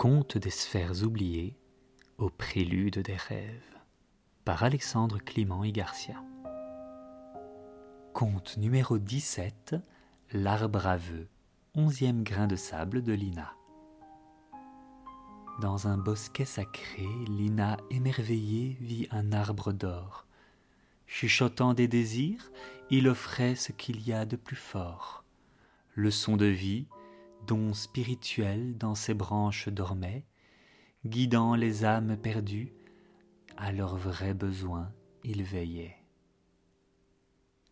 Conte des sphères oubliées au prélude des rêves par Alexandre Clément et Garcia. Conte numéro 17 L'arbre aveu, onzième grain de sable de Lina. Dans un bosquet sacré, Lina émerveillée vit un arbre d'or. Chuchotant des désirs, il offrait ce qu'il y a de plus fort. Leçon de vie, don spirituel dans ses branches dormait, guidant les âmes perdues, à leurs vrais besoins il veillait.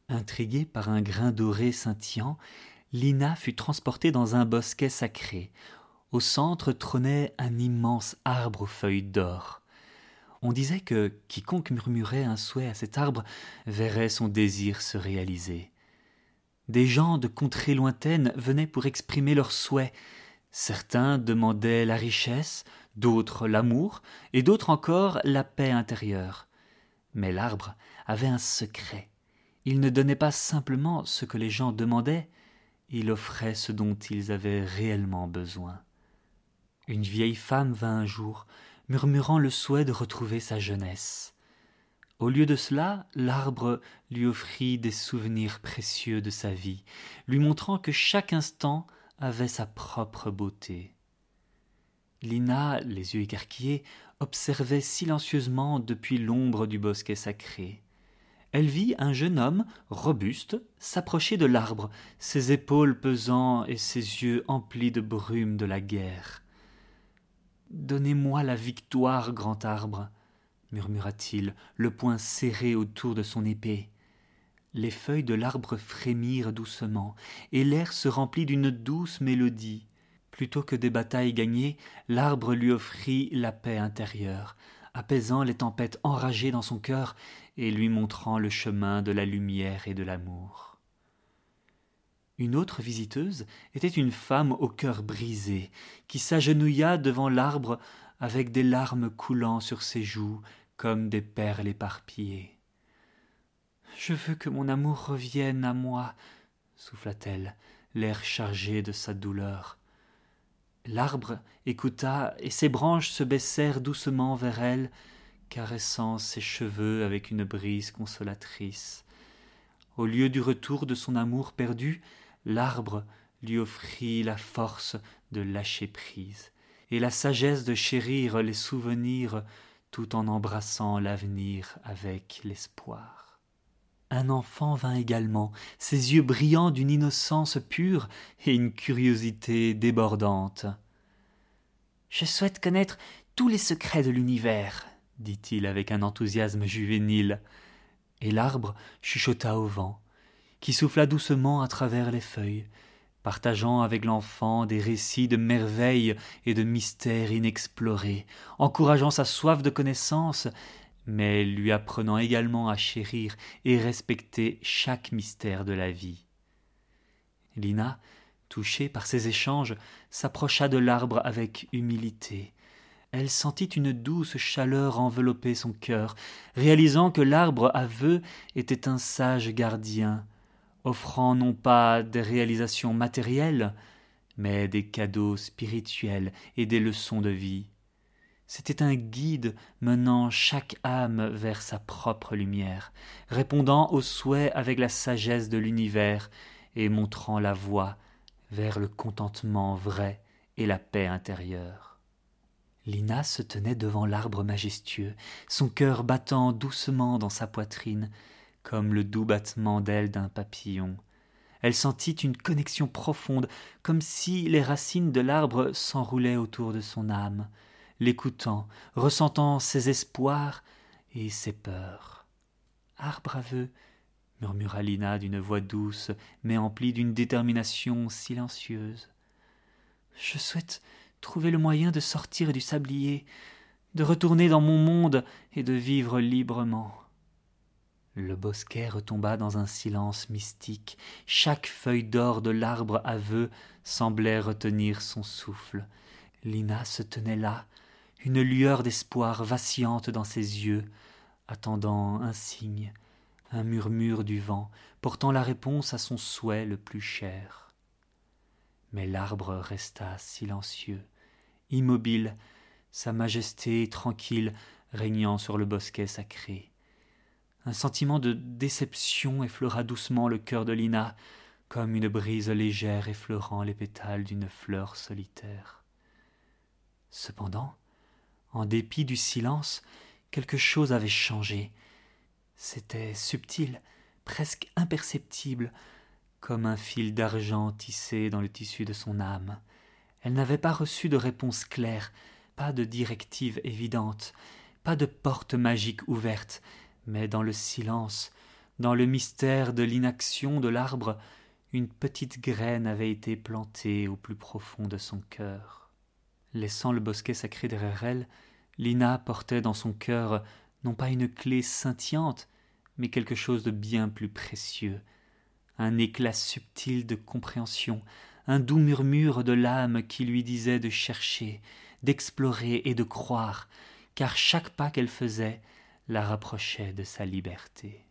Intriguée par un grain doré scintillant, Lina fut transportée dans un bosquet sacré. Au centre trônait un immense arbre aux feuilles d'or. On disait que quiconque murmurait un souhait à cet arbre verrait son désir se réaliser. Des gens de contrées lointaines venaient pour exprimer leurs souhaits. Certains demandaient la richesse, d'autres l'amour, et d'autres encore la paix intérieure. Mais l'arbre avait un secret. Il ne donnait pas simplement ce que les gens demandaient, il offrait ce dont ils avaient réellement besoin. Une vieille femme vint un jour, murmurant le souhait de retrouver sa jeunesse. Au lieu de cela, l'arbre lui offrit des souvenirs précieux de sa vie, lui montrant que chaque instant avait sa propre beauté. Lina, les yeux écarquillés, observait silencieusement depuis l'ombre du bosquet sacré. Elle vit un jeune homme, robuste, s'approcher de l'arbre, ses épaules pesant et ses yeux emplis de brume de la guerre. Donnez-moi la victoire, grand arbre murmura-t-il, le poing serré autour de son épée. Les feuilles de l'arbre frémirent doucement, et l'air se remplit d'une douce mélodie. Plutôt que des batailles gagnées, l'arbre lui offrit la paix intérieure, apaisant les tempêtes enragées dans son cœur et lui montrant le chemin de la lumière et de l'amour. Une autre visiteuse était une femme au cœur brisé, qui s'agenouilla devant l'arbre avec des larmes coulant sur ses joues comme des perles éparpillées. Je veux que mon amour revienne à moi, souffla-t-elle, l'air chargé de sa douleur. L'arbre écouta, et ses branches se baissèrent doucement vers elle, caressant ses cheveux avec une brise consolatrice. Au lieu du retour de son amour perdu, l'arbre lui offrit la force de lâcher prise et la sagesse de chérir les souvenirs tout en embrassant l'avenir avec l'espoir. Un enfant vint également, ses yeux brillants d'une innocence pure et une curiosité débordante. Je souhaite connaître tous les secrets de l'univers, dit-il avec un enthousiasme juvénile. Et l'arbre chuchota au vent, qui souffla doucement à travers les feuilles, partageant avec l'enfant des récits de merveilles et de mystères inexplorés, encourageant sa soif de connaissance, mais lui apprenant également à chérir et respecter chaque mystère de la vie. Lina, touchée par ces échanges, s'approcha de l'arbre avec humilité. Elle sentit une douce chaleur envelopper son cœur, réalisant que l'arbre aveu était un sage gardien, offrant non pas des réalisations matérielles, mais des cadeaux spirituels et des leçons de vie. C'était un guide menant chaque âme vers sa propre lumière, répondant aux souhaits avec la sagesse de l'univers et montrant la voie vers le contentement vrai et la paix intérieure. Lina se tenait devant l'arbre majestueux, son cœur battant doucement dans sa poitrine, comme le doux battement d'ailes d'un papillon. Elle sentit une connexion profonde, comme si les racines de l'arbre s'enroulaient autour de son âme, l'écoutant, ressentant ses espoirs et ses peurs. Arbre aveu, murmura Lina d'une voix douce, mais emplie d'une détermination silencieuse. Je souhaite trouver le moyen de sortir du sablier, de retourner dans mon monde et de vivre librement. Le bosquet retomba dans un silence mystique. Chaque feuille d'or de l'arbre aveu semblait retenir son souffle. Lina se tenait là, une lueur d'espoir vacillante dans ses yeux, attendant un signe, un murmure du vent, portant la réponse à son souhait le plus cher. Mais l'arbre resta silencieux, immobile, sa majesté tranquille régnant sur le bosquet sacré. Un sentiment de déception effleura doucement le cœur de Lina, comme une brise légère effleurant les pétales d'une fleur solitaire. Cependant, en dépit du silence, quelque chose avait changé. C'était subtil, presque imperceptible, comme un fil d'argent tissé dans le tissu de son âme. Elle n'avait pas reçu de réponse claire, pas de directive évidente, pas de porte magique ouverte, mais dans le silence, dans le mystère de l'inaction de l'arbre, une petite graine avait été plantée au plus profond de son cœur. Laissant le bosquet sacré derrière elle, Lina portait dans son cœur non pas une clé scintillante, mais quelque chose de bien plus précieux, un éclat subtil de compréhension, un doux murmure de l'âme qui lui disait de chercher, d'explorer et de croire, car chaque pas qu'elle faisait la rapprochait de sa liberté.